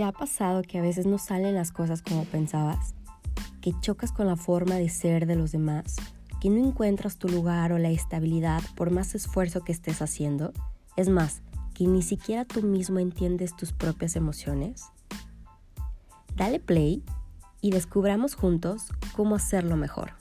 ¿Te ha pasado que a veces no salen las cosas como pensabas? ¿Que chocas con la forma de ser de los demás? ¿Que no encuentras tu lugar o la estabilidad por más esfuerzo que estés haciendo? Es más, que ni siquiera tú mismo entiendes tus propias emociones. Dale play y descubramos juntos cómo hacerlo mejor.